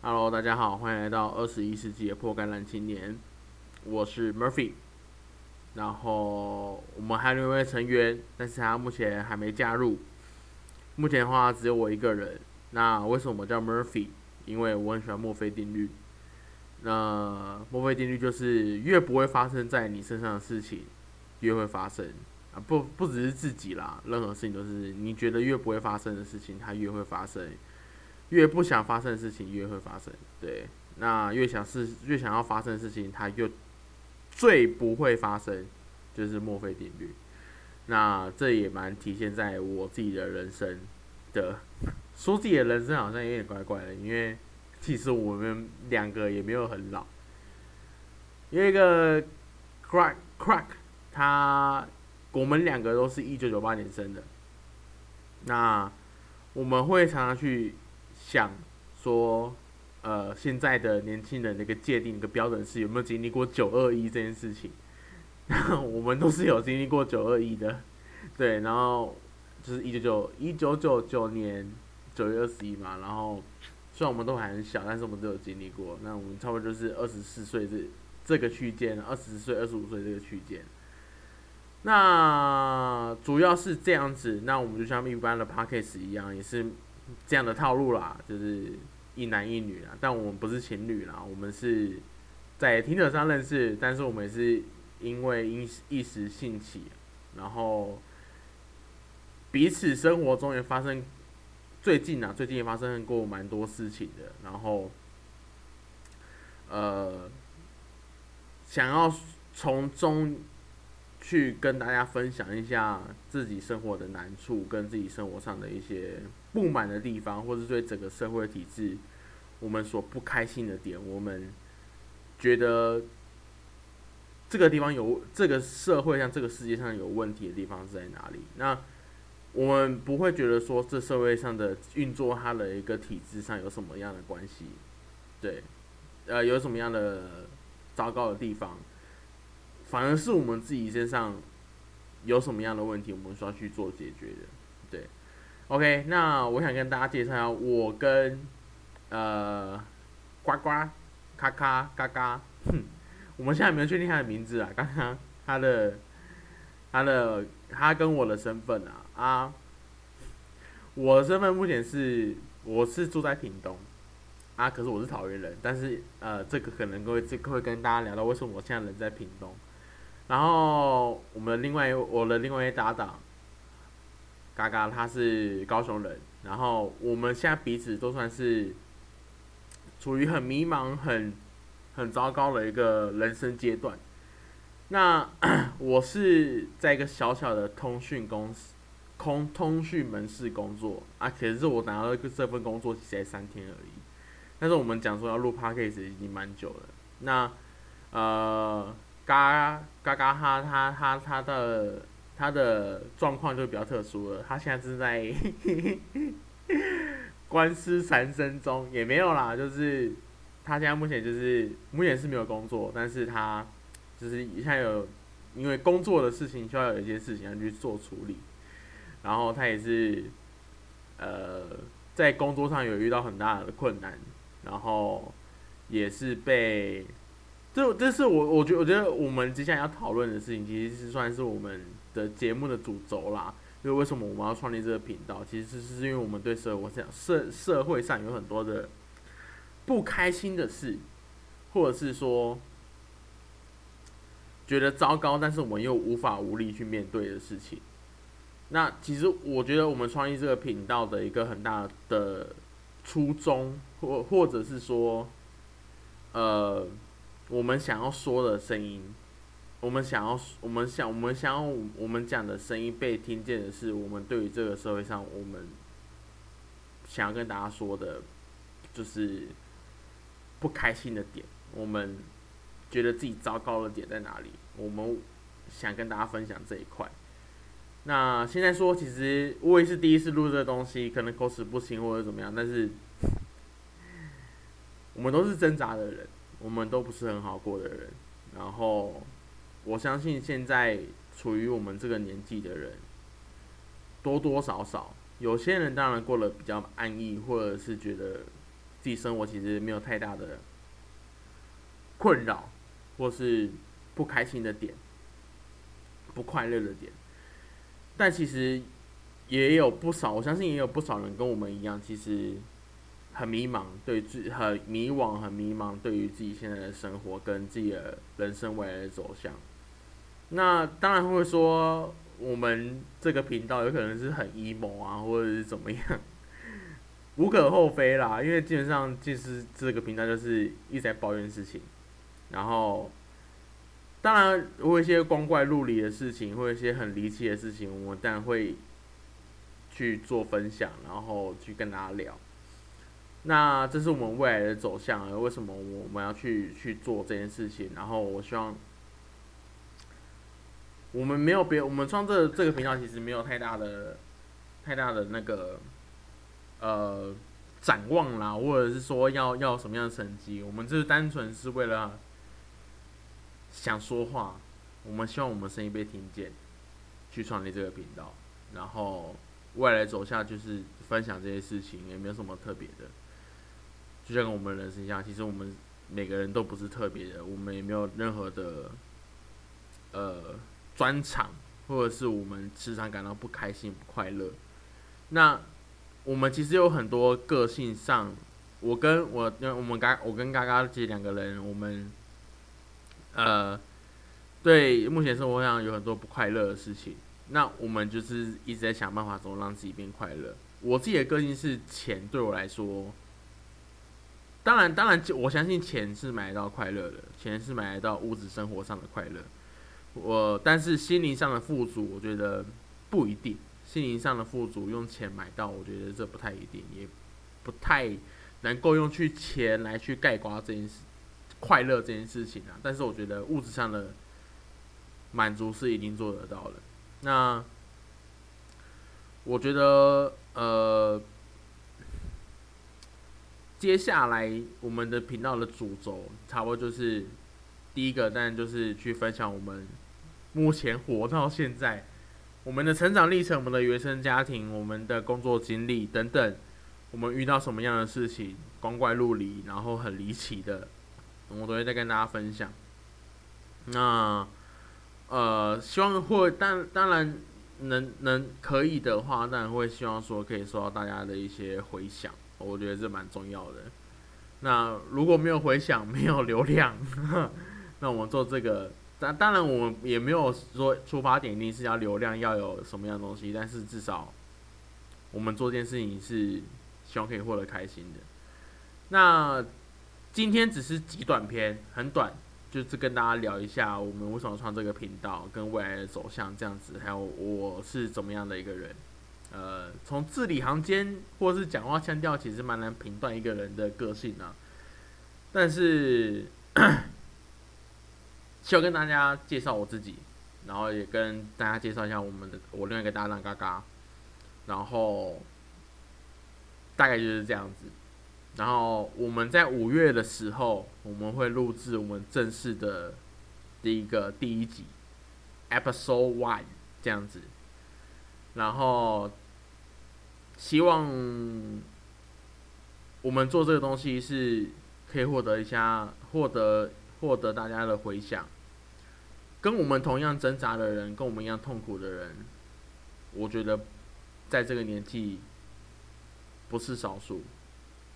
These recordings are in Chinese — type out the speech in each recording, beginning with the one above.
Hello，大家好，欢迎来到二十一世纪的破橄榄青年，我是 Murphy。然后我们还有一位成员，但是他目前还没加入。目前的话只有我一个人。那为什么叫 Murphy？因为我很喜欢墨菲定律。那墨菲定律就是越不会发生在你身上的事情，越会发生啊！不不只是自己啦，任何事情都是你觉得越不会发生的事情，它越会发生；越不想发生的事情，越会发生。对，那越想是越想要发生的事情，它越最不会发生，就是墨菲定律。那这也蛮体现在我自己的人生的，说自己的人生好像有点怪怪的，因为。其实我们两个也没有很老，有一个 crack crack，他我们两个都是一九九八年生的。那我们会常常去想说，呃，现在的年轻人那个界定一个标准是有没有经历过九二一这件事情？那 我们都是有经历过九二一的，对，然后就是一九九一九九九年九月二十一嘛，然后。虽然我们都还很小，但是我们都有经历过。那我们差不多就是二十四岁这这个区间，二十岁、二十五岁这个区间。那主要是这样子。那我们就像一般的 p a c k a g e 一样，也是这样的套路啦，就是一男一女啦。但我们不是情侣啦，我们是在听者上认识，但是我们也是因为一一时兴起，然后彼此生活中也发生。最近啊，最近也发生过蛮多事情的，然后，呃，想要从中去跟大家分享一下自己生活的难处，跟自己生活上的一些不满的地方，或者对整个社会体制我们所不开心的点，我们觉得这个地方有这个社会上这个世界上有问题的地方是在哪里？那。我们不会觉得说这社会上的运作，它的一个体制上有什么样的关系，对，呃，有什么样的糟糕的地方，反而是我们自己身上有什么样的问题，我们需要去做解决的，对。OK，那我想跟大家介绍一下，我跟呃呱呱、咔咔、嘎嘎，哼，我们现在没有确定他的名字啊，刚刚他的。他的他跟我的身份啊啊，我的身份目前是我是住在屏东啊，可是我是桃园人，但是呃，这个可能会这个会跟大家聊到为什么我现在人在屏东。然后我们另外我的另外一搭档，嘎嘎他是高雄人，然后我们现在彼此都算是处于很迷茫、很很糟糕的一个人生阶段。那 我是在一个小小的通讯公司，空通讯门市工作啊，可是我拿到这份工作才三天而已。但是我们讲说要录 podcast 已经蛮久了。那呃，嘎嘎嘎哈他他他的他的状况就比较特殊了，他现在正在 官司缠身中，也没有啦，就是他现在目前就是目前是没有工作，但是他。就是现在有，因为工作的事情需要有一些事情要去做处理，然后他也是，呃，在工作上有遇到很大的困难，然后也是被，这这是我我觉得我觉得我们接下来要讨论的事情，其实是算是我们的节目的主轴啦。因为为什么我们要创立这个频道？其实是因为我们对社会上社社会上有很多的不开心的事，或者是说。觉得糟糕，但是我们又无法无力去面对的事情。那其实我觉得我们创立这个频道的一个很大的初衷，或或者是说，呃，我们想要说的声音，我们想要，我们想，我们想要我们讲的声音被听见的是，我们对于这个社会上我们想要跟大家说的，就是不开心的点，我们。觉得自己糟糕的点在哪里？我们想跟大家分享这一块。那现在说，其实我也是第一次录这个东西，可能口齿不清或者怎么样，但是我们都是挣扎的人，我们都不是很好过的人。然后我相信，现在处于我们这个年纪的人，多多少少有些人当然过得比较安逸，或者是觉得自己生活其实没有太大的困扰，或是不开心的点、不快乐的点。但其实也有不少，我相信也有不少人跟我们一样，其实很迷茫，对自很迷惘、很迷茫，对于自己现在的生活跟自己的人生未来的走向。那当然会说，我们这个频道有可能是很 emo 啊，或者是怎么样，无可厚非啦。因为基本上就是这个频道就是一直在抱怨事情，然后当然有一些光怪陆离的事情，或一些很离奇的事情，我们当然会去做分享，然后去跟大家聊。那这是我们未来的走向，为什么我们要去去做这件事情？然后我希望。我们没有别，我们创这这个频道其实没有太大的、太大的那个呃展望啦，或者是说要要什么样的成绩，我们就是单纯是为了想说话，我们希望我们声音被听见，去创立这个频道，然后未来走下就是分享这些事情，也没有什么特别的，就像我们人生一样，其实我们每个人都不是特别的，我们也没有任何的呃。专场，或者是我们时常感到不开心、不快乐。那我们其实有很多个性上，我跟我，因为我们嘎，我跟嘎嘎姐两个人，我们呃，对目前生活上有很多不快乐的事情。那我们就是一直在想办法，怎么让自己变快乐。我自己的个性是钱，对我来说，当然，当然，我相信钱是买得到快乐的，钱是买得到物质生活上的快乐。我但是心灵上的富足，我觉得不一定。心灵上的富足用钱买到，我觉得这不太一定，也不太能够用去钱来去盖刮这件事快乐这件事情啊。但是我觉得物质上的满足是一定做得到的。那我觉得呃，接下来我们的频道的主轴差不多就是第一个，当然就是去分享我们。目前活到现在，我们的成长历程、我们的原生家庭、我们的工作经历等等，我们遇到什么样的事情，光怪陆离，然后很离奇的，我都会再跟大家分享。那呃，希望会，当当然能能可以的话，当然会希望说可以收到大家的一些回响，我觉得这蛮重要的。那如果没有回响，没有流量，那我们做这个。但当然，我们也没有说出发点一定是要流量，要有什么样的东西。但是至少，我们做这件事情是希望可以获得开心的。那今天只是极短篇，很短，就是跟大家聊一下我们为什么创这个频道，跟未来的走向这样子，还有我是怎么样的一个人。呃，从字里行间或是讲话腔调，其实蛮难评断一个人的个性啊。但是。先跟大家介绍我自己，然后也跟大家介绍一下我们的我另外一个搭档嘎嘎，然后大概就是这样子。然后我们在五月的时候，我们会录制我们正式的第一个第一集，Episode One 这样子。然后希望我们做这个东西是可以获得一下，获得获得大家的回响。跟我们同样挣扎的人，跟我们一样痛苦的人，我觉得在这个年纪不是少数。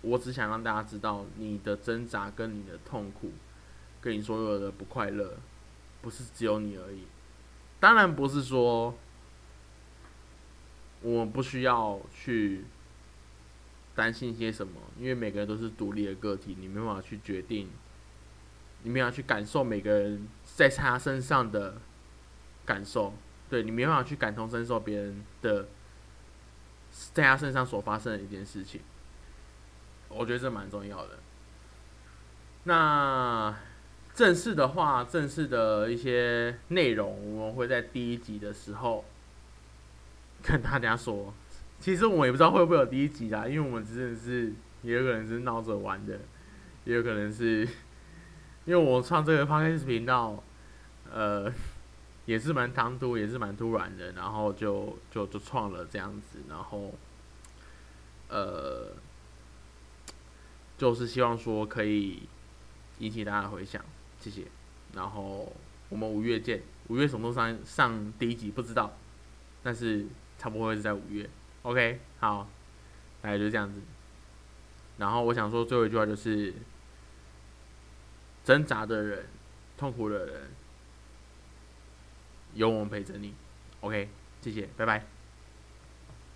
我只想让大家知道，你的挣扎跟你的痛苦，跟你所有的不快乐，不是只有你而已。当然不是说我不需要去担心些什么，因为每个人都是独立的个体，你没办法去决定，你没办法去感受每个人。在他身上的感受，对你没办法去感同身受别人的，在他身上所发生的一件事情，我觉得这蛮重要的。那正式的话，正式的一些内容，我们会在第一集的时候 跟大家说。其实我也不知道会不会有第一集啦，因为我们真的是也有可能是闹着玩的，也有可能是因为我创这个 p o d c a s 频道。呃，也是蛮唐突，也是蛮突然的，然后就就就创了这样子，然后，呃，就是希望说可以引起大家的回响，谢谢。然后我们五月见，五月什么时候上上第一集不知道，但是差不多是在五月。OK，好，大概就是这样子。然后我想说最后一句话就是：挣扎的人、痛苦的人，有我们陪着你。OK，谢谢，拜拜。